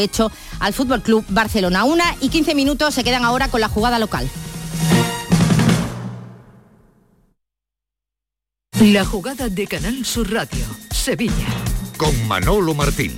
hecho al Fútbol Club Barcelona. Una y 15 minutos se quedan ahora con la jugada local. La jugada de Canal Sur Radio, Sevilla. Con Manolo Martín.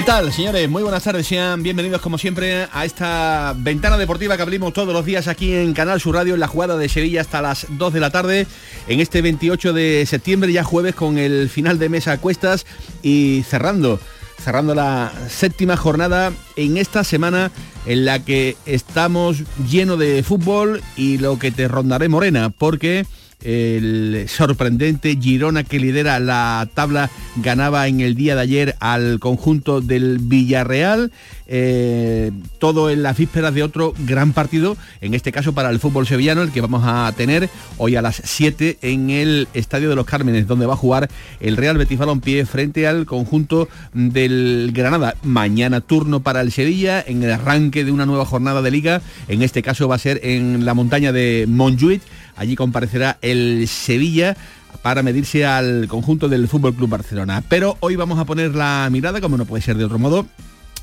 ¿Qué tal, señores? Muy buenas tardes. Sean bienvenidos, como siempre, a esta ventana deportiva que abrimos todos los días aquí en Canal Sur Radio, en la jugada de Sevilla hasta las 2 de la tarde, en este 28 de septiembre, ya jueves, con el final de mesa a cuestas y cerrando, cerrando la séptima jornada en esta semana en la que estamos lleno de fútbol y lo que te rondaré morena, porque el sorprendente Girona que lidera la tabla ganaba en el día de ayer al conjunto del Villarreal. Eh, todo en las vísperas de otro gran partido, en este caso para el fútbol sevillano, el que vamos a tener hoy a las 7 en el Estadio de los Cármenes, donde va a jugar el Real Betis Balompié frente al conjunto del Granada. Mañana turno para el Sevilla en el arranque de una nueva jornada de liga, en este caso va a ser en la montaña de Montjuic Allí comparecerá el Sevilla para medirse al conjunto del Fútbol Club Barcelona. Pero hoy vamos a poner la mirada, como no puede ser de otro modo,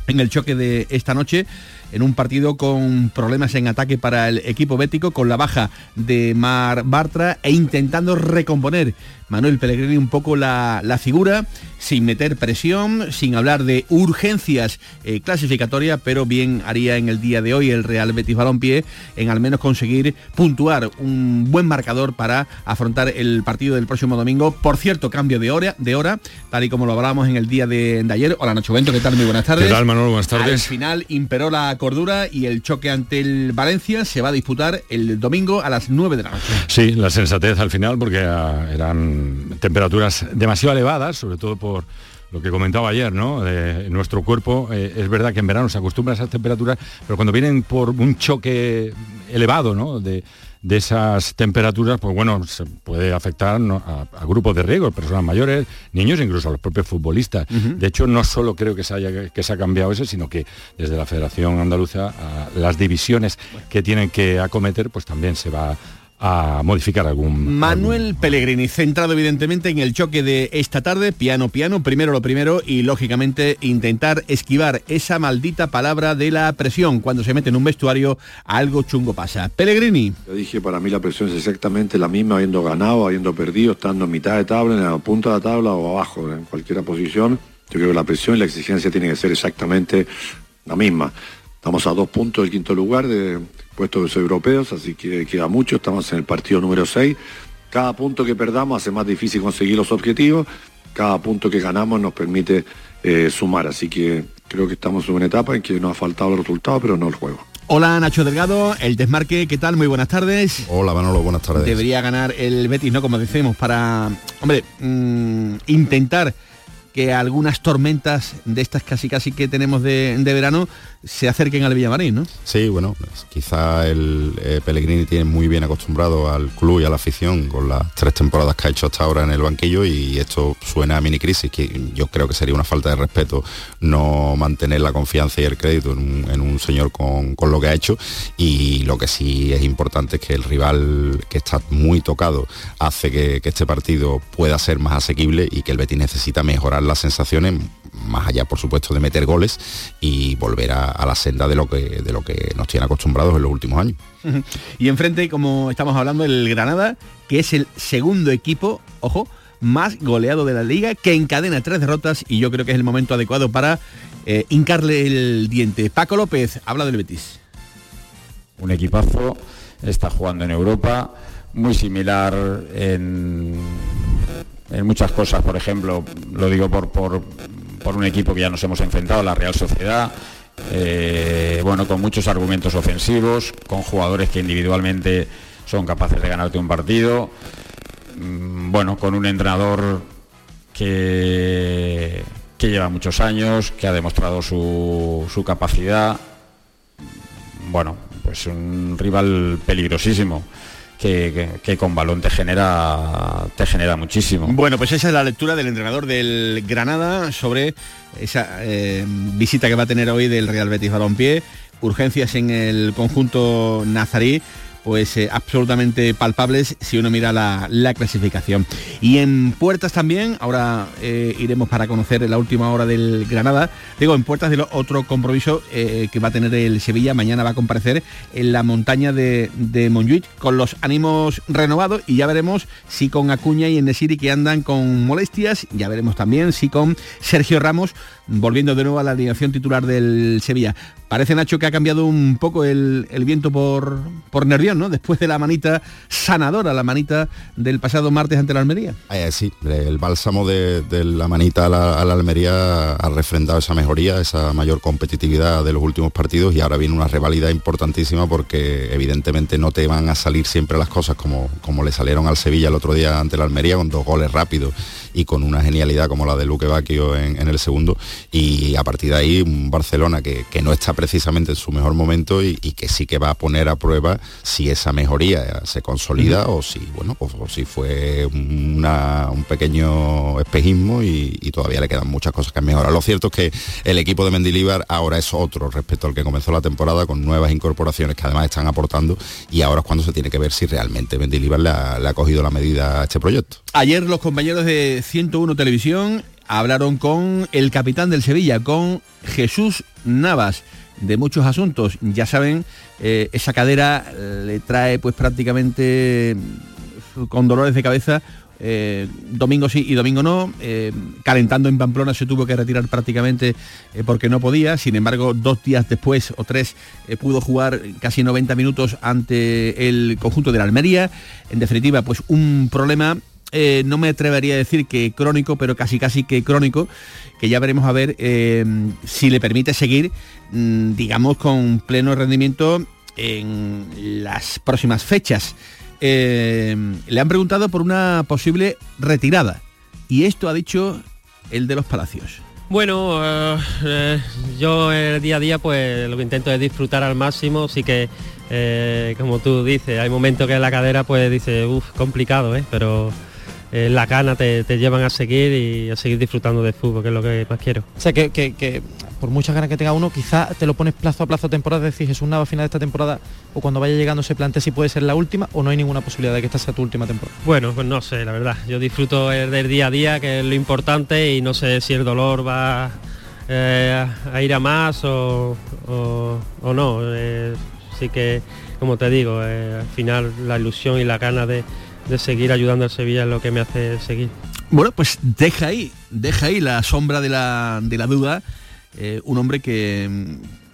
en el choque de esta noche en un partido con problemas en ataque para el equipo bético, con la baja de Mar Bartra e intentando recomponer Manuel Pellegrini un poco la, figura, sin meter presión, sin hablar de urgencias eh, clasificatorias, pero bien haría en el día de hoy el Real Betis Balompié en al menos conseguir puntuar un buen marcador para afrontar el partido del próximo domingo. Por cierto, cambio de hora, de hora tal y como lo hablábamos en el día de, ayer. Hola Nacho Bento, ¿qué tal? Muy buenas tardes. ¿Qué tal Manuel? Buenas tardes. Al final imperó la cordura y el choque ante el Valencia se va a disputar el domingo a las 9 de la noche. Sí, la sensatez al final porque ah, eran temperaturas demasiado elevadas, sobre todo por lo que comentaba ayer, ¿no? De nuestro cuerpo, eh, es verdad que en verano se acostumbra a esas temperaturas, pero cuando vienen por un choque elevado, ¿no? De, de esas temperaturas, pues bueno, se puede afectar a, grupos de riesgo, personas mayores, niños, incluso a los propios futbolistas. De hecho, no solo creo que se, haya, que se ha cambiado eso, sino que desde la Federación Andaluza las divisiones que tienen que acometer, pues también se va a modificar algún... Manuel Pellegrini, centrado evidentemente en el choque de esta tarde, piano, piano, primero lo primero y lógicamente intentar esquivar esa maldita palabra de la presión. Cuando se mete en un vestuario, algo chungo pasa. Pellegrini. Yo dije, para mí la presión es exactamente la misma, habiendo ganado, habiendo perdido, estando en mitad de tabla, en la punta de la tabla o abajo, en cualquier posición. Yo creo que la presión y la exigencia tienen que ser exactamente la misma. Estamos a dos puntos del quinto lugar de puestos europeos, así que queda mucho. Estamos en el partido número 6. Cada punto que perdamos hace más difícil conseguir los objetivos. Cada punto que ganamos nos permite eh, sumar. Así que creo que estamos en una etapa en que nos ha faltado el resultado, pero no el juego. Hola Nacho Delgado, el desmarque, ¿qué tal? Muy buenas tardes. Hola Manolo, buenas tardes. Debería ganar el Betis, ¿no? Como decimos, para, hombre, mm, intentar que algunas tormentas de estas casi casi que tenemos de, de verano se acerquen al Villamarín, ¿no? Sí, bueno, pues quizá el eh, Pellegrini tiene muy bien acostumbrado al club y a la afición con las tres temporadas que ha hecho hasta ahora en el banquillo y esto suena a mini crisis, que yo creo que sería una falta de respeto no mantener la confianza y el crédito en un, señor con, lo que ha hecho y lo que sí es importante es que el rival que está muy tocado hace que, este partido pueda ser más asequible y que el Betis necesita mejorar las sensaciones, más allá por supuesto de meter goles y volver a, a la senda de lo que de lo que nos tiene acostumbrados en los últimos años. Y enfrente, como estamos hablando, el Granada, que es el segundo equipo, ojo, más goleado de la liga, que encadena tres derrotas y yo creo que es el momento adecuado para eh, hincarle el diente. Paco López, habla del Betis. Un equipazo, está jugando en Europa, muy similar en, en muchas cosas, por ejemplo, lo digo por, por, por un equipo que ya nos hemos enfrentado, la Real Sociedad, eh, bueno, con muchos argumentos ofensivos, con jugadores que individualmente son capaces de ganarte un partido. Mm, Bueno, con un entrenador que, que lleva muchos años, que ha demostrado su, su capacidad. Bueno, pues un rival peligrosísimo. Que, con balón te genera te genera muchísimo. Bueno, pues esa es la lectura del entrenador del Granada sobre esa eh, visita que va a tener hoy del Real Betis Balompié, urgencias en el conjunto nazarí, pues eh, absolutamente palpables si uno mira la, la clasificación. Y en puertas también, ahora eh, iremos para conocer la última hora del Granada, digo, en puertas del otro compromiso eh, que va a tener el Sevilla, mañana va a comparecer en la montaña de, de con los ánimos renovados y ya veremos si con Acuña y Enesiri que andan con molestias, ya veremos también si con Sergio Ramos volviendo de nuevo a la alineación titular del Sevilla. Parece Nacho que ha cambiado un poco el, el viento por, por Nervión, ¿no? Después de la manita sanadora, la manita del pasado martes ante la Almería. Eh, sí, el bálsamo de, la manita a la, Almería ha refrendado esa mejoría, esa mayor competitividad de los últimos partidos y ahora viene una revalida importantísima porque evidentemente no te van a salir siempre las cosas como, como le salieron al Sevilla el otro día ante la Almería con dos goles rápidos y con una genialidad como la de Luque Bacchio en, en el segundo y a partir de ahí un Barcelona que, que no está precisamente en su mejor momento y, y que sí que va a poner a prueba si esa mejoría se consolida o si bueno o, o si fue una- un pequeño espejismo y, y todavía le quedan muchas cosas que mejorar. Lo cierto es que el equipo de Mendilibar ahora es otro respecto al que comenzó la temporada con nuevas incorporaciones que además están aportando y ahora es cuando se tiene que ver si realmente Mendilibar le ha, le ha cogido la medida a este proyecto. Ayer los compañeros de 101 Televisión hablaron con el capitán del Sevilla, con Jesús Navas, de muchos asuntos. Ya saben, eh, esa cadera eh, le trae pues prácticamente mm, con dolores de cabeza. eh, domingo sí y domingo no. calentando en Pamplona se tuvo que retirar prácticamente porque no podía. Sin embargo, dos días después o tres pudo jugar casi 90 minutos ante el conjunto de la Almería. En definitiva, pues un problema eh, no me atrevería a decir que crónico, pero casi casi que crónico, que ya veremos a ver eh, si le permite seguir, mm, digamos, con pleno rendimiento en las próximas fechas. Eh, le han preguntado por una posible retirada y esto ha dicho el de los Palacios. Bueno, yo el día a día pues lo que intento es disfrutar al máximo, sí que como tú dices, hay momentos que la cadera pues dice, uff, complicado, ¿eh? pero eh, la gana te, te llevan a seguir y a seguir disfrutando del fútbol, que es lo que más quiero. O sea, que, que- que por muchas ganas que tenga uno, quizá te lo pones plazo a plazo temporada, es decir, Jesús Nava a final de esta temporada o cuando vaya llegando se plantea si puede ser la última o no hay ninguna posibilidad de que esta sea tu última temporada. Bueno, pues no sé, la verdad. Yo disfruto el del día a día, que es lo importante, y no sé si el dolor va eh, a ir a más o, o- o no. Eh, sí que, como te digo, eh, al final la ilusión y la gana de, de seguir ayudando al Sevilla es lo que me hace seguir. Bueno, pues deja ahí, deja ahí la sombra de la, de la duda, eh, un hombre que,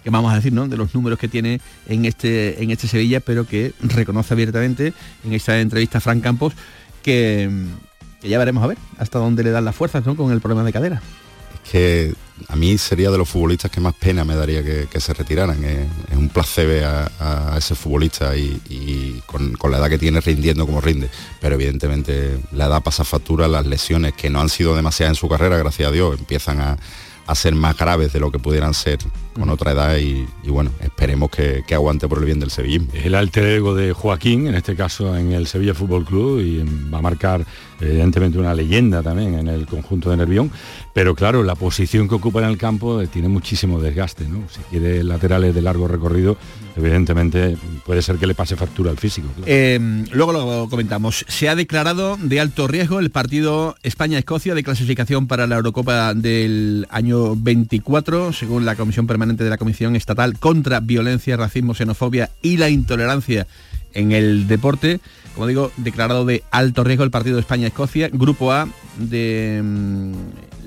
que vamos a decir, ¿no? De los números que tiene en este, en este Sevilla, pero que reconoce abiertamente en esta entrevista a Fran Campos que, que ya veremos a ver hasta dónde le dan las fuerzas, ¿no? Con el problema de cadera. Que a mí sería de los futbolistas que más pena me daría que, se retiraran. Es, un placer ver a, ese futbolista y, y con, con la edad que tiene rindiendo como rinde. Pero evidentemente la edad pasa factura, las lesiones que no han sido demasiadas en su carrera, gracias a Dios, empiezan a, a ser más graves de lo que pudieran ser con otra edad y, y bueno, esperemos que, que aguante por el bien del sevillismo. El alter ego de Joaquín, en este caso en el Sevilla Fútbol Club, y va a marcar evidentemente una leyenda también en el conjunto de Nervión. Pero claro, la posición que ocupa en el campo eh, tiene muchísimo desgaste, ¿no? Si quiere laterales de largo recorrido, evidentemente puede ser que le pase factura al físico. Eh, luego lo comentamos. Se ha declarado de alto riesgo el partido España-Escocia de clasificación para la Eurocopa del año 24, según la Comisión Permanente de la Comisión Estatal contra Violencia, Racismo, Xenofobia y la Intolerancia en el deporte. Como digo, declarado de alto riesgo el partido España-Escocia, Grupo A de mm,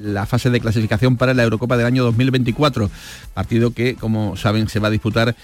la fase de clasificación para la Eurocopa del año 2024. Partido que, como saben, se va a disputar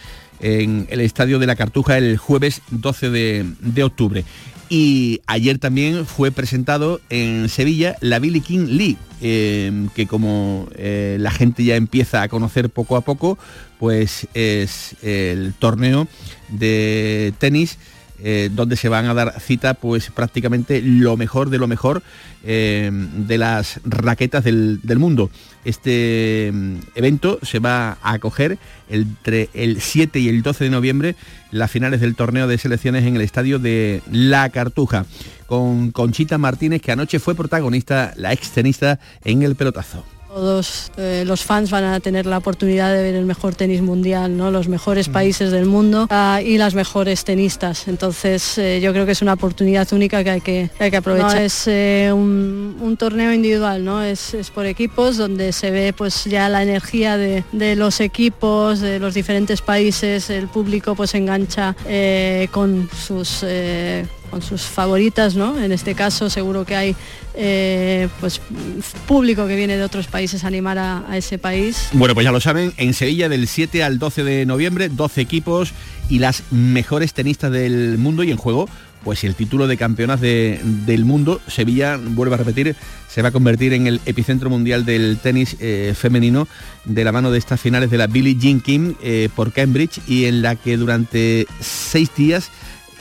en el Estadio de la Cartuja el jueves 12 de, de octubre. Y ayer también fue presentado en Sevilla la Billie King League, eh, que como eh, la gente ya empieza a conocer poco a poco, pues es el torneo de tenis eh, donde se van a dar cita pues prácticamente lo mejor de lo mejor eh, de las raquetas del, del mundo. Este mm, evento se va a acoger entre el 7 y el 12 de noviembre las finales del torneo de selecciones en el estadio de La Cartuja, con Conchita Martínez, que anoche fue protagonista, la extenista en el pelotazo. Todos eh, los fans van a tener la oportunidad de ver el mejor tenis mundial, ¿no? los mejores países del mundo ah, y las mejores tenistas. Entonces eh, yo creo que es una oportunidad única que hay que, que hay que aprovechar. No, es eh, un, un torneo individual, ¿no? Es, es por equipos donde se ve pues ya la energía de, de los equipos, de los diferentes países, el público pues engancha con sus con sus favoritas, ¿no? En este caso seguro que hay eh, pues público que viene de otros países a animar a, ese país. Bueno, pues ya lo saben, en Sevilla del 7 al 12 de noviembre, 12 equipos y las mejores tenistas del mundo y en juego pues el título de campeonas de, del mundo. Sevilla, vuelvo a repetir, se va a convertir en el epicentro mundial del tenis eh, femenino de la mano de estas finales de la Billie Jean King eh, por Cambridge y en la que durante seis días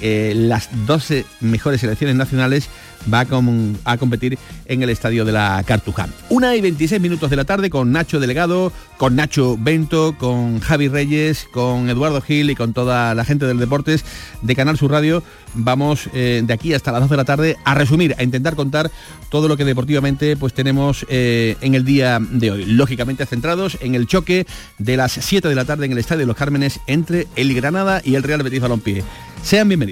eh, las 12 mejores selecciones nacionales va a, com a, competir en el estadio de la Cartuja. Una y 26 minutos de la tarde con Nacho Delegado, con Nacho Bento, con Javi Reyes, con Eduardo Gil y con toda la gente del Deportes de Canal Sur Radio. Vamos eh, de aquí hasta las 2 de la tarde a resumir, a intentar contar todo lo que deportivamente pues tenemos eh, en el día de hoy. Lógicamente centrados en el choque de las 7 de la tarde en el Estadio de los Cármenes entre el Granada y el Real Betis Balompié. Sean bienvenidos.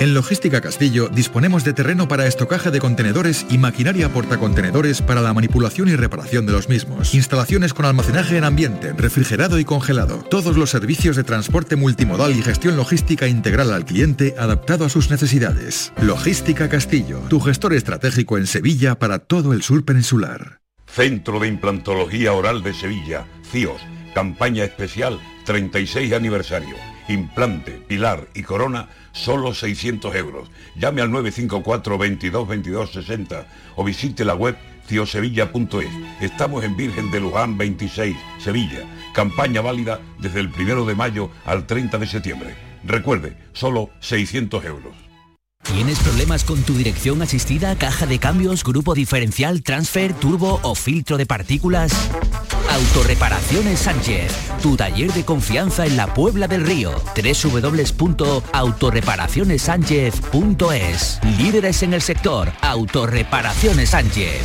En Logística Castillo disponemos de terreno para estocaje de contenedores y maquinaria portacontenedores para la manipulación y reparación de los mismos. Instalaciones con almacenaje en ambiente, refrigerado y congelado. Todos los servicios de transporte multimodal y gestión logística integral al cliente adaptado a sus necesidades. Logística Castillo, tu gestor estratégico en Sevilla para todo el sur peninsular. Centro de Implantología Oral de Sevilla, CIOS, campaña especial 36 aniversario. Implante, pilar y corona, solo 600 euros. Llame al 954 22 22 60 o visite la web ciosevilla.es. Estamos en Virgen de Luján 26, Sevilla. Campaña válida desde el 1 de mayo al 30 de septiembre. Recuerde, solo 600 euros. ¿Tienes problemas con tu dirección asistida, caja de cambios, grupo diferencial, transfer, turbo o filtro de partículas? Autorreparaciones Sánchez, tu taller de confianza en la Puebla del Río. www.autorreparacionessánchez.es. Líderes en el sector, Autorreparaciones Sánchez.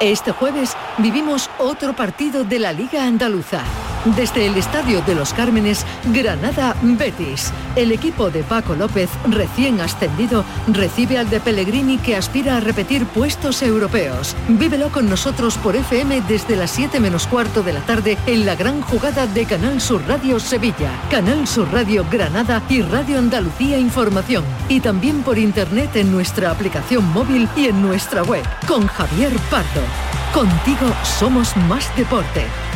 Este jueves vivimos otro partido de la Liga Andaluza. Desde el Estadio de los Cármenes, Granada Betis. El equipo de Paco López, recién ascendido, recibe al de Pellegrini que aspira a repetir puestos europeos. Vívelo con nosotros por FM desde las 7 menos cuarto de la tarde en la gran jugada de Canal Sur Radio Sevilla, Canal Sur Radio Granada y Radio Andalucía Información. Y también por internet en nuestra aplicación móvil y en nuestra web. Con Javier Pardo. Contigo somos más deporte.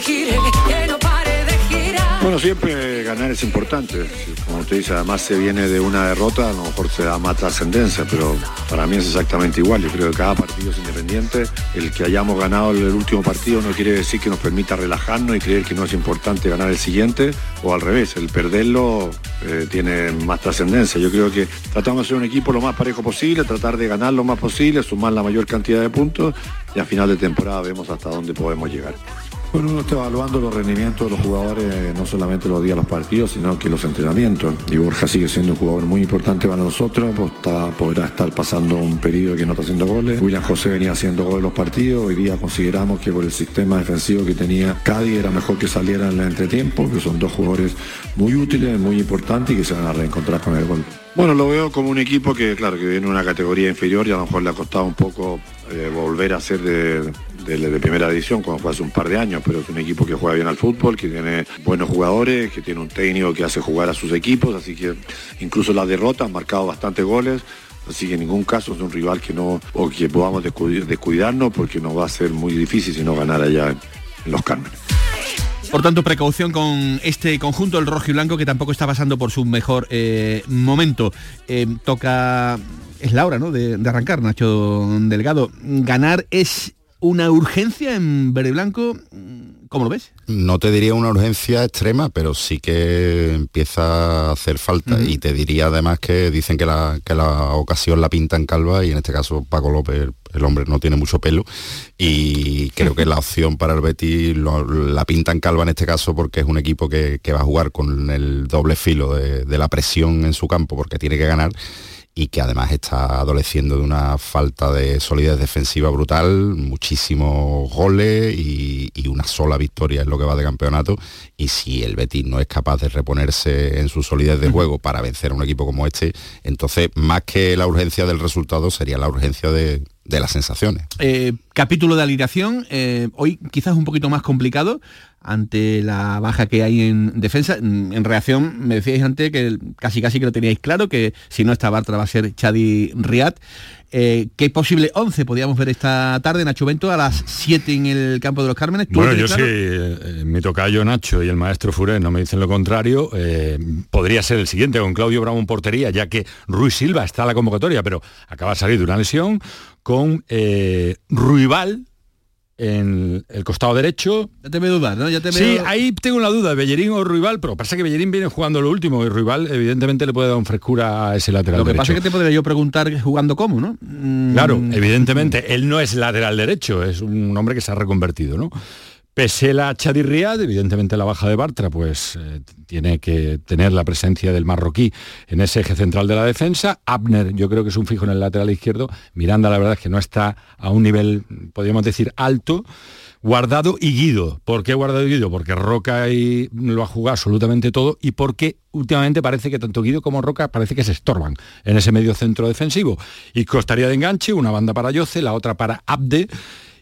Gire, que no pare de girar. Bueno, siempre ganar es importante. Como usted dice, además se viene de una derrota, a lo mejor se da más trascendencia, pero para mí es exactamente igual. Yo creo que cada partido es independiente. El que hayamos ganado el último partido no quiere decir que nos permita relajarnos y creer que no es importante ganar el siguiente, o al revés, el perderlo eh, tiene más trascendencia. Yo creo que tratamos de ser un equipo lo más parejo posible, tratar de ganar lo más posible, sumar la mayor cantidad de puntos y a final de temporada vemos hasta dónde podemos llegar. Bueno, uno está evaluando los rendimientos de los jugadores, eh, no solamente los días de los partidos, sino que los entrenamientos. Y Borja sigue siendo un jugador muy importante para nosotros, pues está, podrá estar pasando un periodo que no está haciendo goles. William José venía haciendo goles los partidos, hoy día consideramos que por el sistema defensivo que tenía Cádiz era mejor que saliera en el entretiempo, que son dos jugadores muy útiles, muy importantes y que se van a reencontrar con el gol. Bueno, lo veo como un equipo que, claro, que viene en una categoría inferior y a lo mejor le ha costado un poco eh, volver a ser de, de- primera división, como fue hace un par de años, pero es un equipo que juega bien al fútbol, que tiene buenos jugadores, que tiene un técnico que hace jugar a sus equipos, así que incluso las derrotas han marcado bastantes goles. Así que en ningún caso es un rival que no, o que podamos descu- descuidarnos porque nos va a ser muy difícil si no ganar allá en, los Cármenes. Por tanto, precaución con este conjunto, el rojo y blanco, que tampoco está pasando por su mejor eh, momento. Eh, toca, es la hora, ¿no? De arrancar, Nacho Delgado. Ganar es una urgencia en verde y blanco. ¿Cómo lo ves? No te diría una urgencia extrema, pero sí que empieza a hacer falta. Y te diría además que dicen que la, que la ocasión la pinta en calva y en este caso Paco López, el hombre no tiene mucho pelo y creo que la opción para el Betis lo- la pinta en calva en este caso porque es un equipo que, que va a jugar con el doble filo de, de la presión en su campo porque tiene que ganar y que además está adoleciendo de una falta de solidez defensiva brutal, muchísimos goles y, una sola victoria es lo que va de campeonato. Y si el Betis no es capaz de reponerse en su solidez de juego para vencer a un equipo como este, entonces más que la urgencia del resultado sería la urgencia de, de las sensaciones. Eh, capítulo de alineación, eh, hoy quizás un poquito más complicado ante la baja que hay en defensa. Mm, En reacción, me decíais antes que casi casi que lo teníais claro, que si no está Bartra va a ser Chadi Riad. Eh, ¿Qué posible 11 podíamos ver esta tarde, Nacho Bento, a las 7 en el campo de los Cármenes? ¿Tú lo Bueno, yo sí, eh, mi tocayo Nacho y el maestro Furé no me dicen lo contrario, eh, podría ser el siguiente con Claudio Bravo en portería, ya que Ruiz Silva está en la convocatoria, pero acaba de salir de una lesión, con eh, Ruibal en el costado derecho. Ya te veo dudar, ¿no? Ya te Sí, veo- ahí tengo una duda, Bellerín o Ruibal, pero pasa que Bellerín viene jugando lo último y Ruibal evidentemente le puede dar un frescura a ese lateral Lo que derecho. pasa es que te podría yo preguntar jugando cómo, ¿no? Mm, Claro, evidentemente, él no es lateral derecho, es un hombre que se ha reconvertido, ¿no? Pese la Chadi Riad, evidentemente la baja de Bartra, pues eh, tiene que tener la presencia del marroquí en ese eje central de la defensa. Abner, yo creo que es un fijo en el lateral izquierdo. Miranda, la verdad es que no está a un nivel, podríamos decir, alto. Guardado y Guido. ¿Por qué Guardado y Guido? Porque Roca lo ha jugado absolutamente todo y porque últimamente parece que tanto Guido como Roca parece que se estorban en ese medio centro defensivo. Y costaría de enganche, una banda para Yoce, la otra para Abde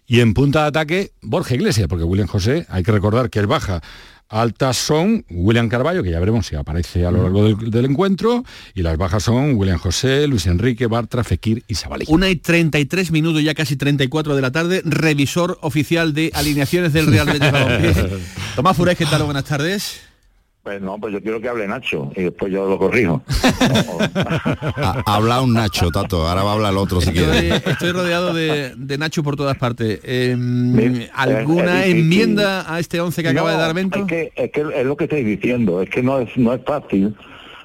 y en punta de ataque Borja Iglesias, porque William José, hay que recordar que es baja. Altas son William Carballo, que ya veremos si aparece a lo largo del, del encuentro, y las bajas son William José, Luis Enrique, Bartra, Fekir y Sabalí. Una y 33 minutos, ya casi 34 de la tarde, revisor oficial de alineaciones del Real Betis Balompié. Tomás Furés, ¿qué tal? Buenas tardes. Pues no, pues yo quiero que hable Nacho y después yo lo corrijo. Ha, ha hablado un Nacho, Tato, ahora va a hablar el otro si Estoy, quiere. estoy rodeado de, de Nacho por todas partes. Eh, es- ¿Alguna es difícil. enmienda a este 11 que acaba de dar Bento? Es que, es que es lo que estoy diciendo, es que no es, no es fácil,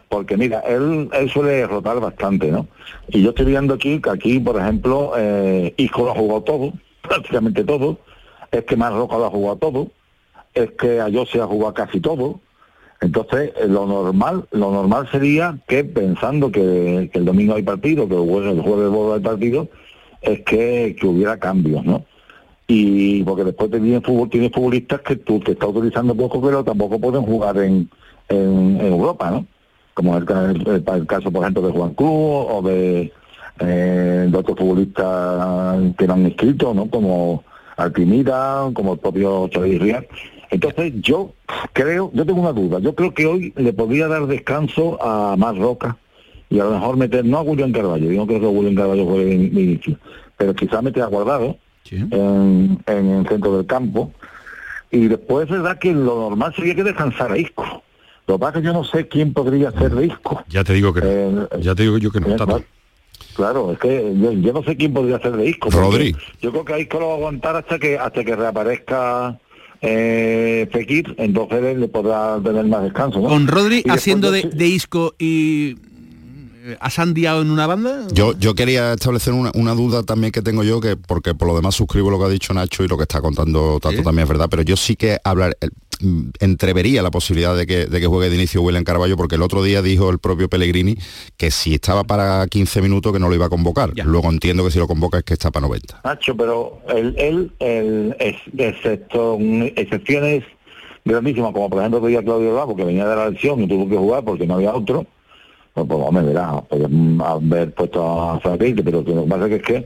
porque mira, él, él suele rotar bastante, ¿no? Y yo estoy viendo aquí que aquí, por ejemplo, eh, Isco lo ha jugado todo, prácticamente todo, es que Marroca lo ha jugado todo, es que Ayose ha jugado casi todo. Entonces, eh, lo normal, lo normal sería que pensando que, el domingo hay partido, que el jueves, el hay partido, es que, hubiera cambios, ¿no? y porque después te fútbol, tienes futbolistas que tú te estás utilizando poco pero tampoco pueden jugar en, en, Europa, ¿no? Como el, el- el- caso, por ejemplo, de Juan Cruz o de, eh, otros futbolistas que no han inscrito, ¿no? Como Altimira, como el propio Xavi Rial. Entonces yo creo, yo tengo una duda, yo creo que hoy le podría dar descanso a Más Roca y a lo mejor meter, no a William Carballo, yo no creo que William Carballo juegue de inicio, pero quizás meter a Guardado en, en el centro del campo, Y después es verdad que lo normal sería que descansara Isco. Lo que pasa es que yo no sé quién podría ser de Isco. Ya te digo que no. Ya te digo yo que no. Eh, Tato. Claro, es que yo, yo no sé quién podría ser de Isco. Rodri. Yo creo que a Isco lo va a aguantar hasta que hasta que reaparezca eh, Fekir, entonces él le podrá tener más descanso. ¿no? Con Rodri haciendo de- de, de Isco y eh, a Sandiao en una banda. Yo, yo quería establecer una, una duda también que tengo yo, que porque por lo demás suscribo lo que ha dicho Nacho y lo que está contando Tato también es verdad, pero yo sí que hablar, el- entrevería la posibilidad de que, de que juegue de inicio William Carballo, porque el otro día dijo el propio Pellegrini que si estaba para 15 minutos que no lo iba a convocar. Luego entiendo que si lo convoca es que está para 90. Nacho, pero él, él, él es, excepto mm, excepciones grandísimas, como por ejemplo el día Claudio Bravo, que venía de la lesión y tuvo que jugar porque no había otro, pues, pues hombre, verá, podemos haber puesto a Sabeite, pero que lo que pasa es que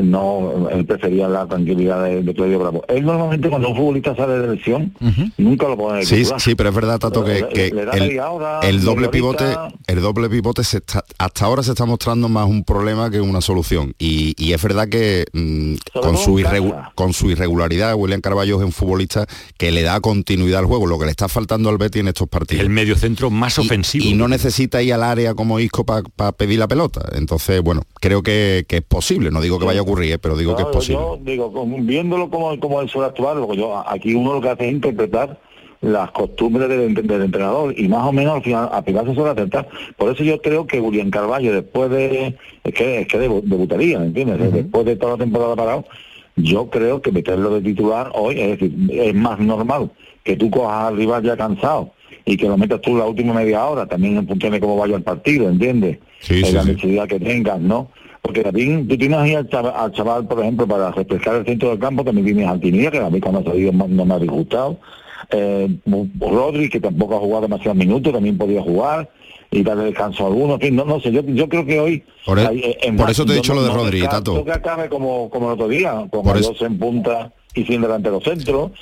no, él prefería la tranquilidad de, de Claudio Bravo. Él normalmente cuando un futbolista sale de lesión, nunca lo pone de Sí, titular. sí, pero es verdad, Tato, que, le el, hora, el doble pivote, el doble pivote se está- hasta ahora se está mostrando más un problema que una solución. Y, y es verdad que mm, con, su en irregu- casa. con su irregularidad, William Carballo es un futbolista que le da continuidad al juego, lo que le está faltando al Betis en estos partidos. El medio centro más ofensivo. Y no necesita ir al área como Isco para pedir la pelota. Entonces, bueno, creo que, que es posible. No digo que vaya a ocurrir, ¿eh? pero digo que es posible. Yo digo, viéndolo como, como él suele actuar, yo aquí uno lo que hace es interpretar las costumbres del, del entrenador y más o menos al final a Pilar se suele acertar. Por eso yo creo que Julián Carballo después de es que es que debu- debutaría, ¿me ¿entiendes? Después de toda la temporada parado, yo creo que meterlo de titular hoy, es decir, es más normal que tú cojas al rival ya cansado y que lo metas tú la última media hora, también en función de cómo vaya el partido, ¿entiendes? Sí, sí, la sí. necesidad que tengas, ¿no? Porque también tú tienes ahí al chaval, al chaval, por ejemplo, para refrescar el centro del campo, también tienes al Tinilla, que a mí cuando ha salido no no me ha disgustado. Eh, Rodri, que tampoco ha jugado demasiados minutos, también podía jugar y darle descanso a algunos. En fin, no, no sé, yo, yo creo que hoy... Por, e- hay- eh, en por más, eso te he dicho no- lo de no Rodri, descarto Tato. que acabe como, como el otro día, con dos en punta y sin delantero centro.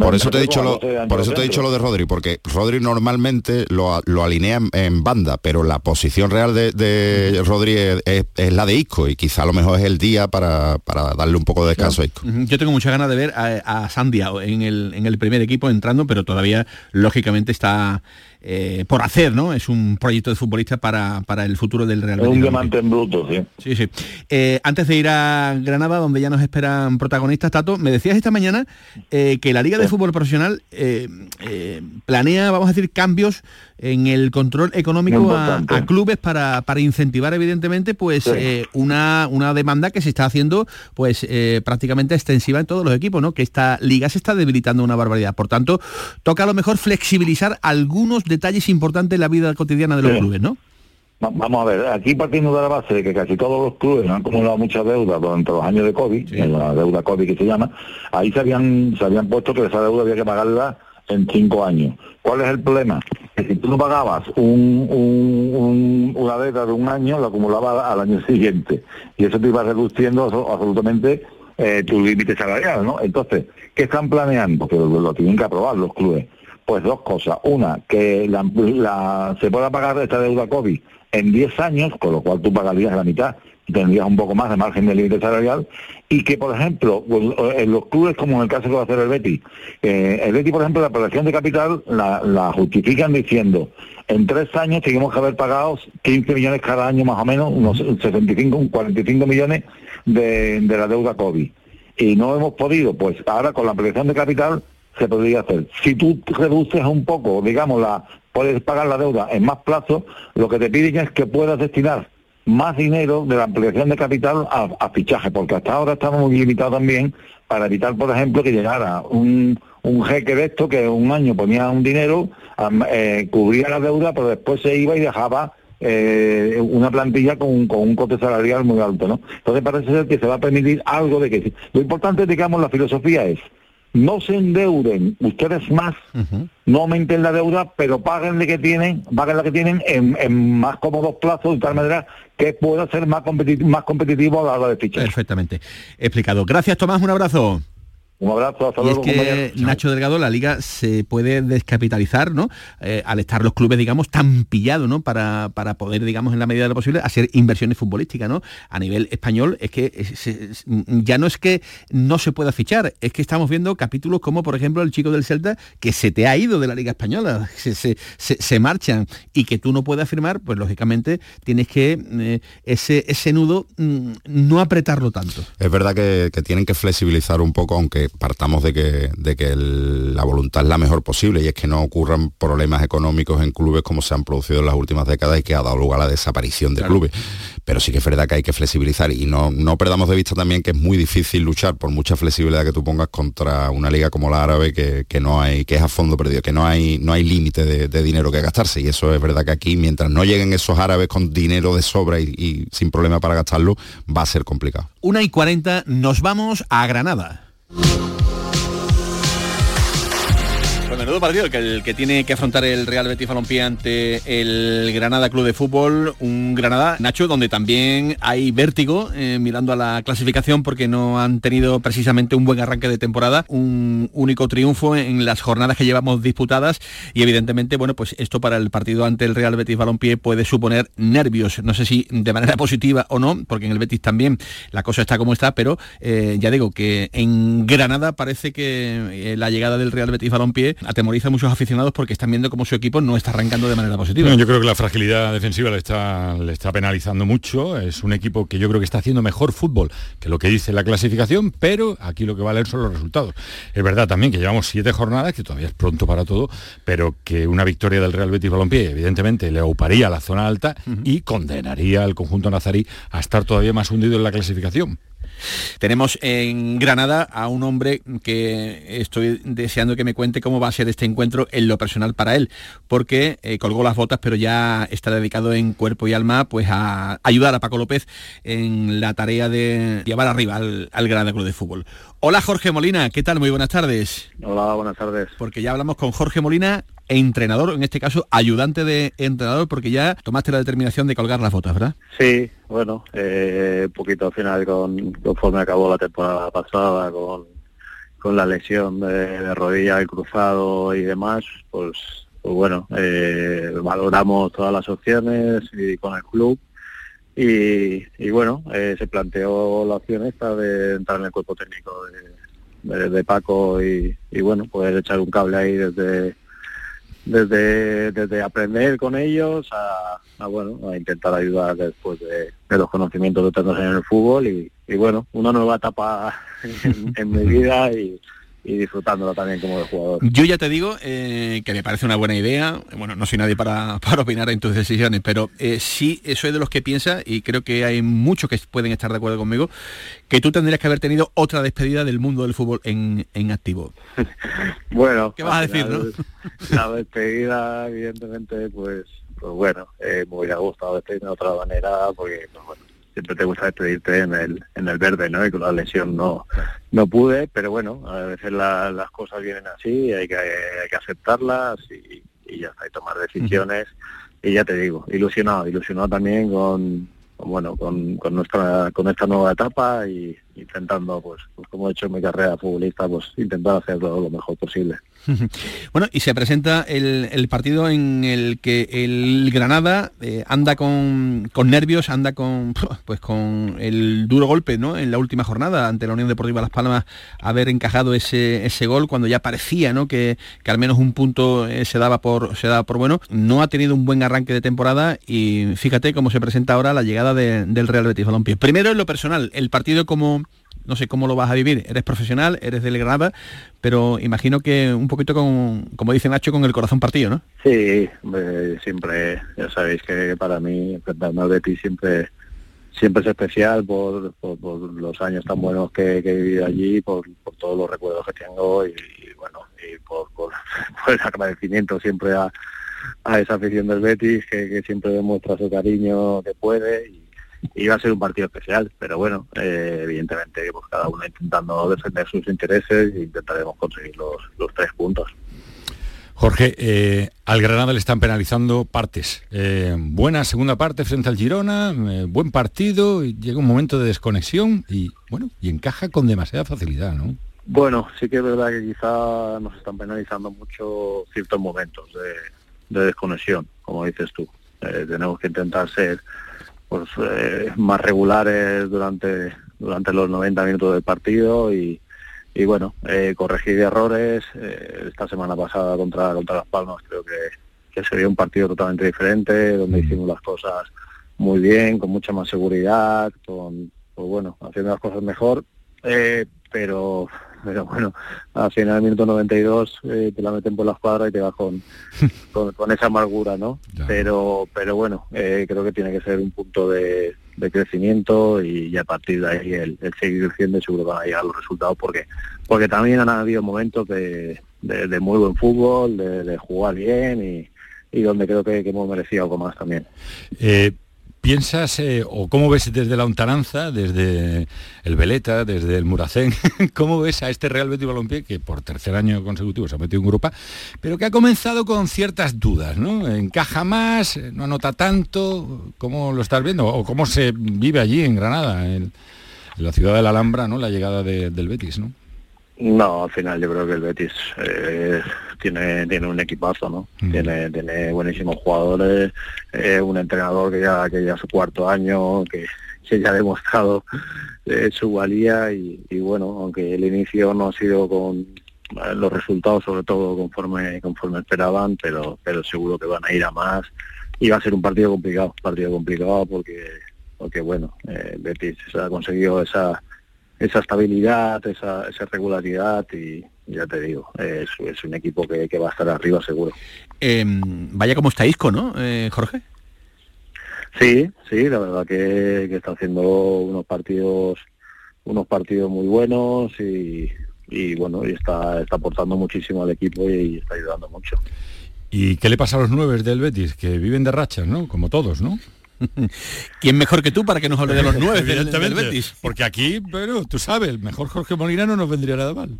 Por eso te he dicho lo, por eso te he dicho lo de Rodri, porque Rodri normalmente lo, a- lo alinea en, en banda, pero la posición real de, de Rodri es, es- es la de Isco y quizá a lo mejor es el día para, para darle un poco de descanso a Isco. Yo tengo muchas ganas de ver a, a Sandiao en el, en el primer equipo entrando, pero todavía lógicamente está eh, por hacer, ¿no? Es un proyecto de futbolista para, para el futuro del Real Es Betis. un diamante en bruto, sí. Sí, sí. Eh, antes de ir a Granada, donde ya nos esperan protagonistas, Tato, me decías esta mañana eh, que la Liga de Fútbol Profesional planea, vamos a decir, cambios en el control económico a, clubes para, para incentivar, evidentemente, pues Sí. eh, una, una demanda que se está haciendo pues eh, prácticamente extensiva en todos los equipos, ¿no? Que esta liga se está debilitando una barbaridad. Por tanto, toca a lo mejor flexibilizar algunos detalles importantes en la vida cotidiana de los Sí. clubes, ¿no? Va- Vamos a ver, aquí partiendo de la base de que casi todos los clubes han acumulado mucha deuda durante los años de COVID, eh, la deuda COVID que se llama, ahí se habían, se habían puesto que esa deuda había que pagarla en cinco años. ¿Cuál es el problema? Que si tú no pagabas un, un- un- una deuda de un año, lo acumulaba al año siguiente. Y eso te iba reduciendo abso- absolutamente eh, tu límite salarial, ¿no? Entonces, ¿qué están planeando? Que lo, tienen que aprobar los clubes. Pues dos cosas. Una, que la, la- se pueda pagar esta deuda COVID en 10 años, con lo cual tú pagarías la mitad tendrías un poco más de margen de límite salarial, y que, por ejemplo, pues, en los clubes, como en el caso que va a hacer el Betis, eh, el Betis, por ejemplo, la apelación de capital la, la justifican diciendo, en tres años tenemos que haber pagado 15 millones cada año más o menos, unos 65, un 45 millones de, de la deuda COVID. Y no hemos podido, pues ahora con la ampliación de capital se podría hacer. Si tú reduces un poco, digamos, la puedes pagar la deuda en más plazo, lo que te piden es que puedas destinar más dinero de la ampliación de capital a, fichaje, porque hasta ahora estamos muy limitados también para evitar, por ejemplo, que llegara un, un jeque de esto que un año ponía un dinero, eh, cubría la deuda, pero después se iba y dejaba eh, una plantilla con, con un coste salarial muy alto, ¿no? Entonces parece ser que se va a permitir algo de que... Lo importante, digamos, la filosofía es no se endeuden ustedes más, no aumenten la deuda, pero paguen la que tienen, paguen la que tienen en, en más cómodos plazos, de tal manera que pueda ser más competitivo, más competitivo a la hora de fichar. Perfectamente explicado. Gracias, Tomás. Un abrazo. Un abrazo, hasta Y es luego, que compañeros. Nacho Delgado, la liga se puede descapitalizar, ¿no? Eh, al estar los clubes, digamos, tan pillados, ¿no? Para, para poder, digamos, en la medida de lo posible, hacer inversiones futbolísticas, ¿no? A nivel español, es que es- es- ya no es que no se pueda fichar, es que estamos viendo capítulos como, por ejemplo, el chico del Celta, que se te ha ido de la liga española, se, se- se- se marchan y que tú no puedas firmar, pues lógicamente tienes que eh, ese, ese nudo mm, no apretarlo tanto. Es verdad que, que tienen que flexibilizar un poco, aunque partamos de que, de que el- la voluntad es la mejor posible y es que no ocurran problemas económicos en clubes como se han producido en las últimas décadas y que ha dado lugar a la desaparición de clubes. Pero sí que es verdad que hay que flexibilizar y no, no perdamos de vista también que es muy difícil luchar por mucha flexibilidad que tú pongas contra una liga como la árabe que, que no hay, que es a fondo perdido, que no hay, no hay límite de, de dinero que gastarse. Y eso es verdad que aquí, mientras no lleguen esos árabes con dinero de sobra y- y sin problema para gastarlo, va a ser complicado. Una y 40, nos vamos a Granada. you. Pues menudo partido que el que tiene que afrontar el Real Betis Balompié ante el Granada Club de Fútbol, un Granada, Nacho, donde también hay vértigo eh, mirando a la clasificación porque no han tenido precisamente un buen arranque de temporada, un único triunfo en las jornadas que llevamos disputadas y evidentemente, bueno, pues esto para el partido ante el Real Betis Balompié puede suponer nervios, no sé si de manera positiva o no, porque en el Betis también la cosa está como está, pero eh, ya digo que en Granada parece que eh, la llegada del Real Betis Balompié atemoriza a muchos aficionados porque están viendo cómo su equipo no está arrancando de manera positiva. No, yo creo que la fragilidad defensiva le está, le está penalizando mucho. Es un equipo que yo creo que está haciendo mejor fútbol que lo que dice la clasificación, pero aquí lo que va a leer son los resultados. Es verdad también que llevamos siete jornadas, que todavía es pronto para todo, pero que una victoria del Real Betis Balompié evidentemente le auparía a la zona alta y condenaría al conjunto nazarí a estar todavía más hundido en la clasificación. Tenemos en Granada a un hombre que estoy deseando que me cuente cómo va a ser este encuentro en lo personal para él, porque eh, colgó las botas, pero ya está dedicado en cuerpo y alma pues a ayudar a Paco López en la tarea de llevar arriba al, al Granada Club de Fútbol. Hola Jorge Molina, ¿qué tal? Muy buenas tardes. Hola, buenas tardes. Porque ya hablamos con Jorge Molina, entrenador, en este caso ayudante de entrenador, porque ya tomaste la determinación de colgar las botas, ¿verdad? Sí, bueno, eh, poquito al final con, conforme acabó la temporada pasada con, con la lesión de, de rodilla, el cruzado y demás, pues, pues bueno, eh, valoramos todas las opciones y con el club y, y bueno, eh, se planteó la opción esta de entrar en el cuerpo técnico de, de- de Paco y, y bueno, poder echar un cable ahí desde desde, desde aprender con ellos a, a, bueno a intentar ayudar después de, los conocimientos que tenemos en el fútbol y, y bueno una nueva etapa en, en mi vida y, y disfrutándola también como de jugador. Yo ya te digo eh, que me parece una buena idea. Bueno, no soy nadie para, para opinar en tus decisiones, pero eh, sí soy de los que piensa, y creo que hay muchos que pueden estar de acuerdo conmigo, que tú tendrías que haber tenido otra despedida del mundo del fútbol en, en activo. Bueno, ¿Qué vas a decir, final, La despedida, evidentemente, pues, pues bueno, eh, me hubiera gustado despedirme de otra manera porque pues, bueno, siempre te gusta despedirte en el, en el verde, ¿no? Y con la lesión no, no pude, pero bueno, a veces la- las cosas vienen así, hay que, hay que aceptarlas y, y ya está, y tomar decisiones. Y ya te digo, ilusionado, ilusionado también con, con, bueno, con, con nuestra, con esta nueva etapa y intentando, pues, pues como he hecho en mi carrera futbolista, pues intentar hacerlo lo mejor posible. Bueno, y se presenta el, partido en el que el Granada eh, anda con, nervios, anda con pues con el duro golpe ¿no? en la última jornada ante la Unión Deportiva Las Palmas haber encajado ese, ese gol cuando ya parecía ¿no? que, que al menos un punto eh, se daba por se daba por bueno. No ha tenido un buen arranque de temporada y fíjate cómo se presenta ahora la llegada de- del Real Betis Balompié. Primero en lo personal, el partido como no sé cómo lo vas a vivir. Eres profesional, eres del Granada, pero imagino que un poquito con, como dice Nacho, con el corazón partido, ¿no? Sí, siempre, ya sabéis que para mí enfrentarme al Betis siempre siempre es especial por, por, los años tan buenos que, he vivido allí, por, por todos los recuerdos que tengo y, bueno, y por el agradecimiento siempre a, a esa afición del Betis que, que siempre demuestra su cariño que puede y, va a ser un partido especial, pero bueno, eh, evidentemente pues cada uno intentando defender sus intereses e intentaremos conseguir los, los tres puntos. Jorge, eh, al Granada le están penalizando partes. Eh, buena segunda parte frente al Girona, eh, buen partido, y llega un momento de desconexión y bueno, y encaja con demasiada facilidad, ¿no? Bueno, sí que es verdad que quizá nos están penalizando mucho ciertos momentos de, de desconexión, como dices tú. Tenemos que intentar ser pues, eh, más regulares durante, durante los 90 minutos del partido y, y bueno, eh, corregir errores. Eh, esta semana pasada contra, contra Las Palmas creo que, que sería un partido totalmente diferente, donde hicimos las cosas muy bien, con mucha más seguridad, con, pues bueno, haciendo las cosas mejor. Eh, pero pero bueno, al final del minuto 92 eh, te la meten por la escuadra y te vas con, con, con esa amargura, ¿no? Pero pero bueno, eh, creo que tiene que ser un punto de, de crecimiento y, y a partir de ahí el, el seguir creciendo seguro que van a llegar los resultados porque porque también han habido momentos de, de, de muy buen fútbol, de, de jugar bien y, y donde creo que, que hemos merecido algo más también. Eh, ¿Piensas eh, o cómo ves desde la Ontaranza, desde el Veleta, desde el Muracén, cómo ves a este Real Betis Balompié que por tercer año consecutivo se ha metido en Europa, pero que ha comenzado con ciertas dudas, ¿no? ¿Encaja más? ¿No anota tanto? ¿Cómo lo estás viendo? ¿O cómo se vive allí en Granada, en, la ciudad de la Alhambra, ¿no? La llegada de- del Betis, ¿no? No, al final yo creo que el Betis eh, tiene tiene un equipazo, ¿no? Tiene tiene buenísimos jugadores, eh, un entrenador que ya que ya su cuarto año, que, que ya ha demostrado eh, su valía y, y bueno, aunque el inicio no ha sido con eh, los resultados sobre todo conforme conforme esperaban, pero pero seguro que van a ir a más y va a ser un partido complicado, partido complicado porque porque bueno, eh, Betis ha conseguido esa esa estabilidad, esa, esa regularidad y ya te digo, es, es un equipo que, que va a estar arriba seguro. Em, vaya como está Isco, ¿no, eh, Jorge? Sí, sí, la verdad que, que está haciendo unos partidos unos partidos muy buenos y, y bueno, y está, está aportando muchísimo al equipo y, está ayudando mucho. ¿Y qué le pasa a los nueve del Betis? Que viven de rachas, ¿no? Como todos, ¿no? ¿Quién mejor que tú para que nos hable de los nueve del, del Betis? Porque aquí, pero tú sabes, el mejor Jorge Molina no nos vendría nada mal.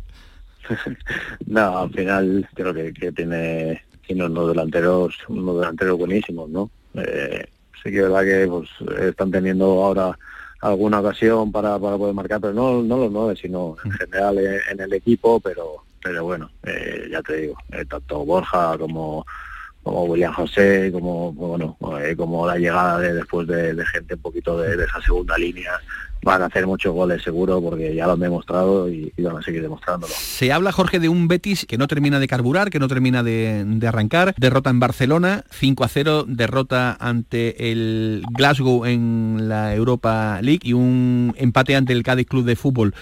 No, al final creo que, que tiene, tiene unos delanteros, unos delanteros buenísimos, ¿no? Eh, sí que es verdad que pues, están teniendo ahora alguna ocasión para, para poder marcar, pero no, no los nueve, sino en general en, en el equipo, pero pero bueno, eh, ya te digo, eh, tanto Borja como como William José, como bueno, eh, como la llegada de después de, de gente un poquito de, de esa segunda línea, van a hacer muchos goles seguro porque ya lo han demostrado y, y van a seguir demostrándolo. Se habla, Jorge, de un Betis que no termina de carburar, que no termina de, de arrancar. Derrota en Barcelona, 5 a 0, derrota ante el Glasgow en la Europa League y un empate ante el Cádiz Club de Fútbol.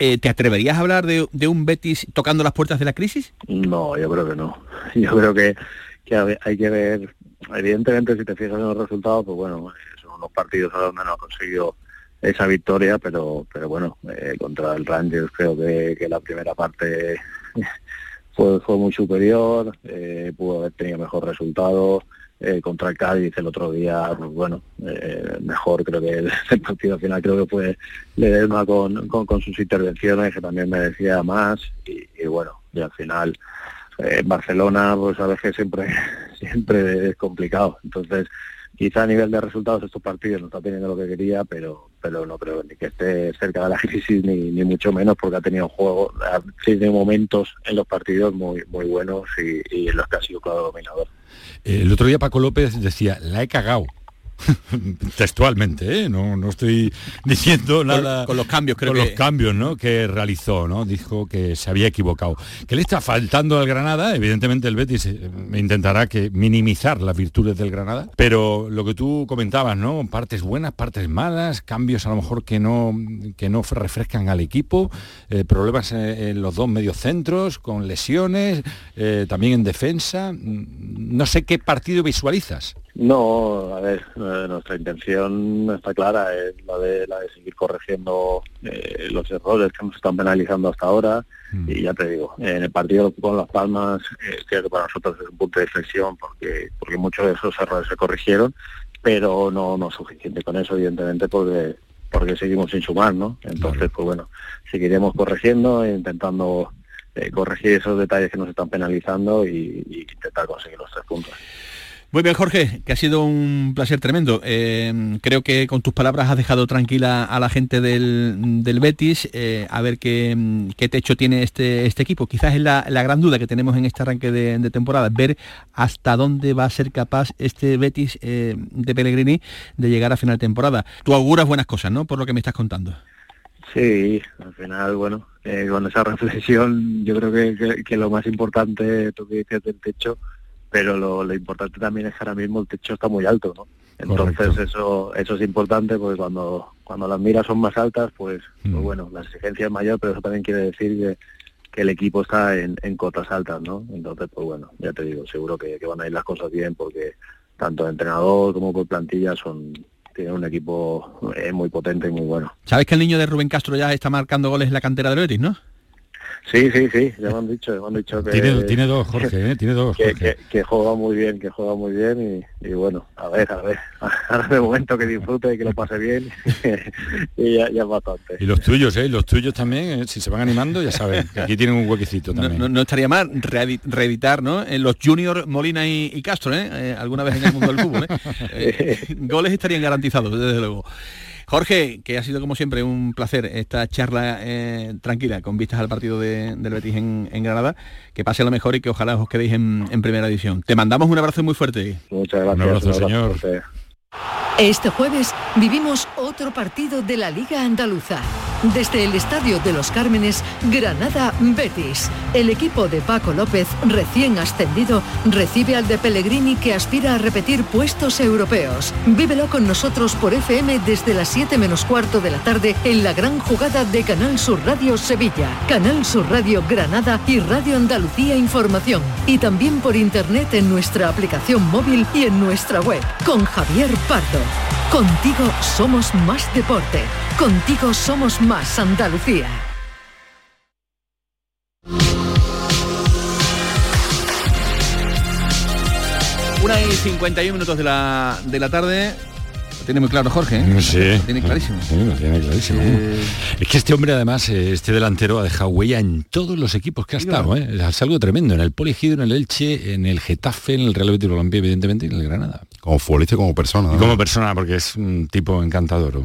Eh, ¿Te atreverías a hablar de, de un Betis tocando las puertas de la crisis? No, yo creo que no. Yo creo que, que hay que ver, evidentemente si te fijas en los resultados, pues bueno, eh, son unos partidos a donde no ha conseguido esa victoria, pero pero bueno, eh, contra el Rangers creo que, la primera parte fue, fue muy superior, eh, pudo haber tenido mejor resultado. eh, contra el Cádiz el otro día, pues bueno, eh, mejor creo que el, partido final creo que fue Ledesma con, con, con sus intervenciones, que también merecía más, y, y bueno, y al final en Barcelona pues a veces siempre siempre es complicado entonces quizá a nivel de resultados estos partidos no está teniendo lo que quería pero pero no creo ni que esté cerca de la crisis ni, ni mucho menos porque ha tenido juego ha tenido momentos en los partidos muy muy buenos y, y en los que ha sido claro dominador El otro día Paco López decía, la he cagado. Textualmente, ¿eh? no, no estoy diciendo nada. con los cambios, creo con que- los cambios ¿no? que realizó, ¿no? Dijo que se había equivocado. ¿Qué le está faltando al Granada? Evidentemente el Betis eh, intentará que minimizar las virtudes del Granada, pero lo que tú comentabas, ¿no? Partes buenas, partes malas, cambios a lo mejor que no, que no refrescan al equipo, eh, problemas en, en los dos mediocentros, con lesiones, eh, también en defensa. Mm, No sé qué partido visualizas. No, a ver, nuestra intención está clara, es la de, la de seguir corrigiendo eh, los errores que nos están penalizando hasta ahora. Y ya te digo, en el partido con Las Palmas, eh, creo que para nosotros es un punto de inflexión porque, porque muchos de esos errores se corrigieron, pero no, no es suficiente con eso, evidentemente, porque porque seguimos sin sumar, ¿no? Entonces, pues bueno, seguiremos corrigiendo e intentando eh, corregir esos detalles que nos están penalizando y, y intentar conseguir los tres puntos. Muy bien, Jorge, que ha sido un placer tremendo. Eh, creo que con tus palabras has dejado tranquila a la gente del, del Betis, eh, a ver qué, qué, techo tiene este, este equipo. Quizás es la, la, gran duda que tenemos en este arranque de, de, temporada, ver hasta dónde va a ser capaz este Betis eh, de Pellegrini de llegar a final de temporada. Tú auguras buenas cosas, ¿no? Por lo que me estás contando. Sí, al final, bueno, eh, con esa reflexión yo creo que, que, que, lo más importante, tú que dices del techo, pero lo, lo, importante también es que ahora mismo el techo está muy alto, ¿no? Entonces Correcto. eso eso es importante porque cuando cuando las miras son más altas, pues, mm. pues bueno, la exigencia es mayor, pero eso también quiere decir que, que el equipo está en, en, cotas altas, ¿no? Entonces, pues bueno, ya te digo, seguro que, que van a ir las cosas bien porque tanto el entrenador como por plantilla son tiene un equipo eh, muy potente y muy bueno. ¿Sabes que el niño de Rubén Castro ya está marcando goles en la cantera del Betis, no? Sí, sí, sí, ya me han dicho, me han dicho que... Tiene, tiene dos, Jorge, ¿eh? tiene dos, Jorge. Que, que, que, juega muy bien, que juega muy bien y, y, bueno, a ver, a ver, ahora de momento que disfrute y que lo pase bien y ya, ya, es bastante. Y los tuyos, ¿eh? Los tuyos también, ¿eh? si se van animando, ya saben, que aquí tienen un huequecito también. No, no, no estaría mal reeditar, ¿no? En los Junior, Molina y, y Castro, ¿eh? ¿eh? Alguna vez en el mundo del fútbol, ¿eh? goles estarían garantizados, desde luego. Jorge, que ha sido como siempre un placer esta charla eh, tranquila con vistas al partido de, del Betis en, en, Granada. Que pase lo mejor y que ojalá os quedéis en, en primera edición. Te mandamos un abrazo muy fuerte. Muchas gracias. Un abrazo, un abrazo señor. Fuerte. Este jueves vivimos otro partido de la Liga Andaluza. Desde el Estadio de los Cármenes, Granada Betis. El equipo de Paco López, recién ascendido, recibe al de Pellegrini que aspira a repetir puestos europeos. Vívelo con nosotros por FM desde las 7 menos cuarto de la tarde en la gran jugada de Canal Sur Radio Sevilla, Canal Sur Radio Granada y Radio Andalucía Información. Y también por internet en nuestra aplicación móvil y en nuestra web. Con Javier Pardo. Contigo somos más deporte. Contigo somos más Andalucía. Una y 51 minutos de la, de la tarde. Tiene muy claro Jorge, ¿eh? Sí. Lo tiene clarísimo. Sí, lo tiene clarísimo. Eh... Es que este hombre además, este delantero ha dejado huella en todos los equipos que ha estado, ¿eh? Es algo tremendo. En el Poligido, en el Elche, en el Getafe, en el Real Betis Balompié, evidentemente, y en el Granada. Como futbolista como persona. ¿no? Y como persona, porque es un tipo encantador.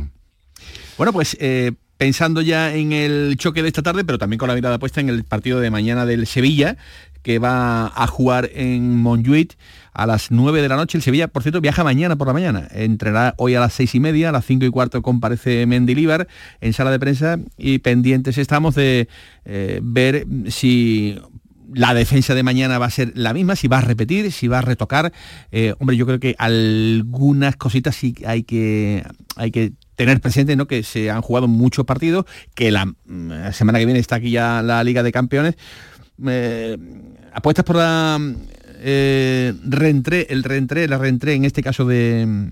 Bueno, pues eh, pensando ya en el choque de esta tarde, pero también con la mirada puesta en el partido de mañana del Sevilla, que va a jugar en Montjuic a las 9 de la noche. El Sevilla, por cierto, viaja mañana por la mañana. Entrará hoy a las seis y media, a las 5 y cuarto comparece Mendilíbar en sala de prensa y pendientes estamos de eh, ver si la defensa de mañana va a ser la misma, si va a repetir, si va a retocar. Eh, hombre, yo creo que algunas cositas sí hay que, hay que tener presente ¿no? que se han jugado muchos partidos, que la, la semana que viene está aquí ya la Liga de Campeones. Eh, apuestas por la eh, reentré, el reentré, la reentré en este caso de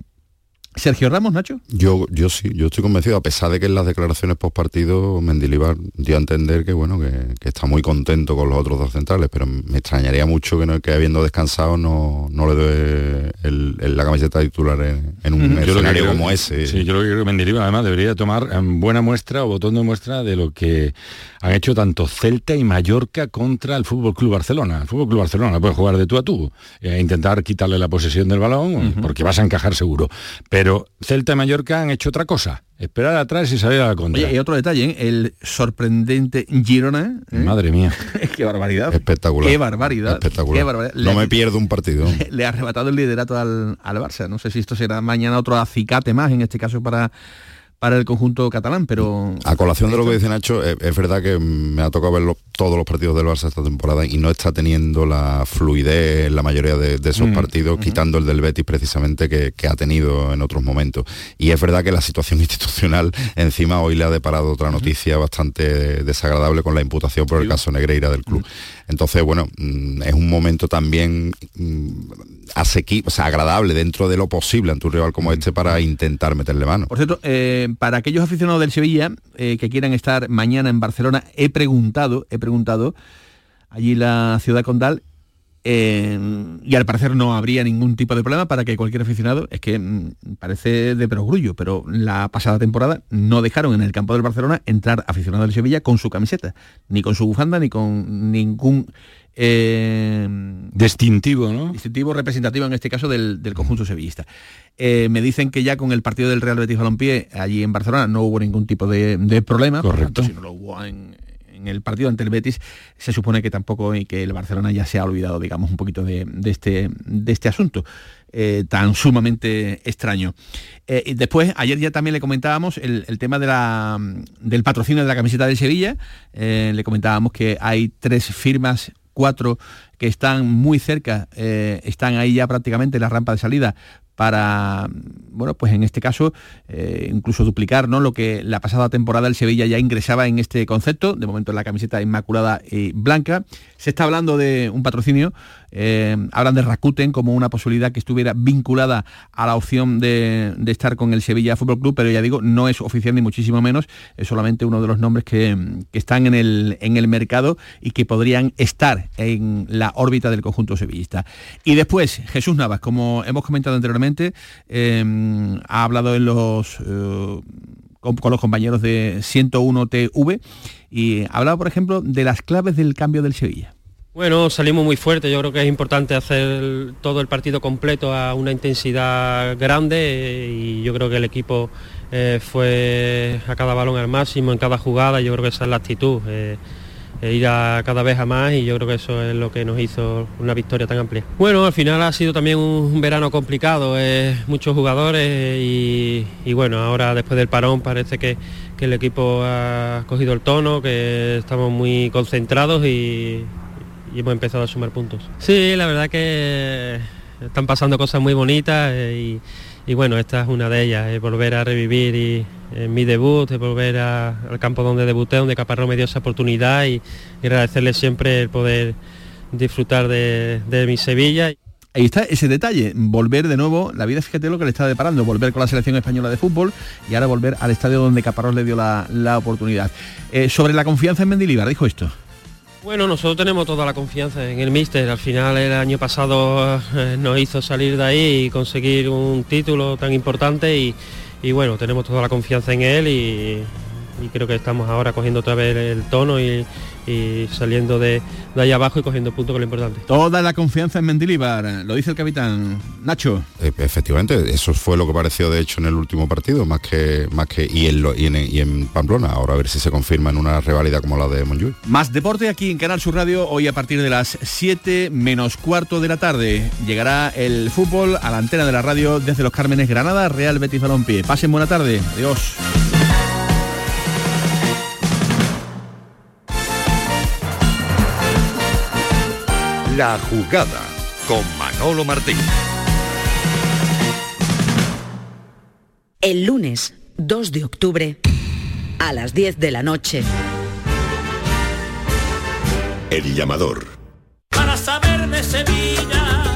Sergio Ramos, Nacho. Yo, yo sí, yo estoy convencido, a pesar de que en las declaraciones post partido Mendilibar dio a entender que bueno, que, que, está muy contento con los otros dos centrales, pero me extrañaría mucho que, no, que habiendo descansado no, no le dé el, el, la camiseta titular en, en un escenario creo, como ese. Sí, yo lo que creo que Mendilibar además debería tomar buena muestra o botón de muestra de lo que han hecho tanto Celta y Mallorca contra el Fútbol Club Barcelona. El Fútbol Club Barcelona puede jugar de tú a tú e intentar quitarle la posesión del balón uh -huh. porque vas a encajar seguro. Pero Celta y Mallorca han hecho otra cosa. Esperar atrás y salir a la contra. Oye, y otro detalle, ¿eh? el sorprendente Girona. ¿eh? Madre mía. Qué barbaridad. Espectacular. Qué barbaridad. Espectacular. Qué barbaridad. No me pierdo un partido. Le, le, ha arrebatado el liderato al, al Barça. No sé si esto será mañana otro acicate más, en este caso para para el conjunto catalán, pero... A colación de lo que dice Nacho, es, es verdad que me ha tocado ver lo, todos los partidos del Barça esta temporada y no está teniendo la fluidez en la mayoría de, de esos mm, partidos, mm. quitando el del Betis precisamente que, que, ha tenido en otros momentos. Y es verdad que la situación institucional encima hoy le ha deparado otra noticia mm. bastante desagradable con la imputación por el caso Negreira del club. Entonces, bueno, mm, es un momento también mm, asequible, o sea, agradable dentro de lo posible ante un rival como este para intentar meterle mano. Por cierto, eh, para aquellos aficionados del Sevilla eh, que quieran estar mañana en Barcelona, he preguntado, he preguntado allí la ciudad condal eh, y al parecer no habría ningún tipo de problema para que cualquier aficionado, es que mm, parece de perogrullo, pero la pasada temporada no dejaron en el campo del Barcelona entrar aficionado del Sevilla con su camiseta, ni con su bufanda, ni con ningún eh, distintivo, ¿no? Distintivo representativo en este caso del, del conjunto sevillista. Eh, me dicen que ya con el partido del Real Betis Balompié allí en Barcelona no hubo ningún tipo de, de problema. Correcto. si no lo hubo en, en el partido ante el Betis, se supone que tampoco y que el Barcelona ya se ha olvidado, digamos, un poquito de, este, este asunto. Eh, tan sumamente extraño. Eh, y después, ayer ya también le comentábamos el, tema del patrocinio de la camiseta de Sevilla. Eh, le comentábamos que hay tres firmas, cuatro que están muy cerca, están ahí ya prácticamente en la rampa de salida para, bueno, pues en este caso, eh, incluso duplicar ¿no? lo que la pasada temporada el Sevilla ya ingresaba en este concepto, de momento en la camiseta inmaculada y blanca. Se está hablando de un patrocinio, eh, hablan de Rakuten como una posibilidad que estuviera vinculada a la opción de, estar con el Sevilla Fútbol Club, pero ya digo, no es oficial ni muchísimo menos, es solamente uno de los nombres que, están en el, mercado y que podrían estar en la órbita del conjunto sevillista. Y después, Jesús Navas, como hemos comentado anteriormente, eh, ha hablado en los, eh, con, con, los compañeros de 101 TV y ha hablado, por ejemplo, de las claves del cambio del Sevilla. Bueno, salimos muy fuerte, yo creo que es importante hacer todo el partido completo a una intensidad grande y yo creo que el equipo eh, fue a cada balón al máximo, en cada jugada, yo creo que esa es la actitud. Eh, ir a cada vez a más y yo creo que eso es lo que nos hizo una victoria tan amplia. Bueno, al final ha sido también un verano complicado, eh, muchos jugadores y, y, bueno, ahora después del parón parece que, que, el equipo ha cogido el tono, que estamos muy concentrados y, y, hemos empezado a sumar puntos. Sí, la verdad que están pasando cosas muy bonitas eh, y, bueno, esta es una de ellas, es volver a revivir y, en mi debut, de volver al campo donde debuté, donde Caparrós me dio esa oportunidad y, y agradecerle siempre el poder disfrutar de, de, mi Sevilla. Ahí está ese detalle, volver de nuevo, la vida fíjate lo que le está deparando, volver con la selección española de fútbol y ahora volver al estadio donde Caparrós le dio la, la oportunidad. Eh, sobre la confianza en Mendilibar, dijo esto. Bueno, nosotros tenemos toda la confianza en el míster. Al final el año pasado eh, nos hizo salir de ahí y conseguir un título tan importante y, bueno, tenemos toda la confianza en él y, y creo que estamos ahora cogiendo otra vez el tono y, y saliendo de, de, ahí abajo y cogiendo puntos es lo importante. Toda la confianza en Mendilibar, lo dice el capitán Nacho. Eh, efectivamente, eso fue lo que pareció de hecho en el último partido, más que más que y en, lo, y en, y en Pamplona. Ahora a ver si se confirma en una rivalidad como la de Montjuic. Más deporte aquí en Canal Sur Radio, hoy a partir de las 7 menos cuarto de la tarde. Llegará el fútbol a la antena de la radio desde Los Cármenes, Granada, Real Betis Balompié. Pasen buena tarde. Adiós. La jugada con Manolo Martín. El lunes 2 de octubre a las 10 de la noche. El llamador. Para saber de Sevilla.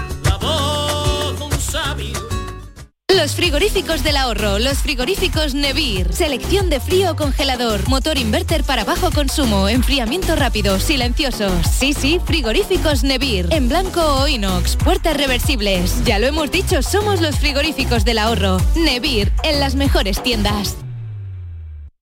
Los frigoríficos del ahorro, los frigoríficos Nevir, selección de frío o congelador, motor inverter para bajo consumo, enfriamiento rápido, silenciosos. Sí, sí, frigoríficos Nevir, en blanco o inox, puertas reversibles. Ya lo hemos dicho, somos los frigoríficos del ahorro. Nevir, en las mejores tiendas.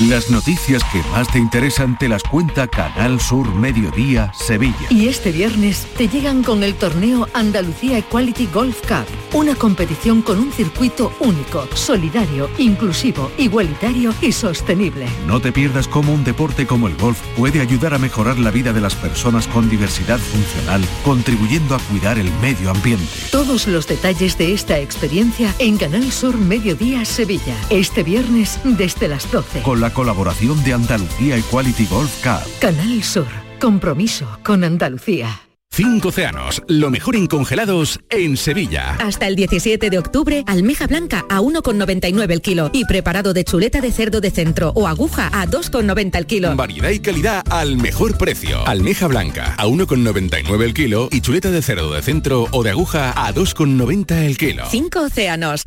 Las noticias que más te interesan te las cuenta Canal Sur Mediodía Sevilla. Y este viernes te llegan con el torneo Andalucía Equality Golf Cup, una competición con un circuito único, solidario, inclusivo, igualitario y sostenible. No te pierdas cómo un deporte como el golf puede ayudar a mejorar la vida de las personas con diversidad funcional, contribuyendo a cuidar el medio ambiente. Todos los detalles de esta experiencia en Canal Sur Mediodía Sevilla, este viernes desde las 12. Con la colaboración de Andalucía Equality Golf Cup. Canal Sur, compromiso con Andalucía. Cinco océanos, lo mejor en congelados en Sevilla. Hasta el 17 de octubre, almeja blanca a 1,99 el kilo y preparado de chuleta de cerdo de centro o aguja a 2,90 el kilo. Variedad y calidad al mejor precio. Almeja blanca a 1,99 el kilo y chuleta de cerdo de centro o de aguja a 2,90 el kilo. Cinco océanos.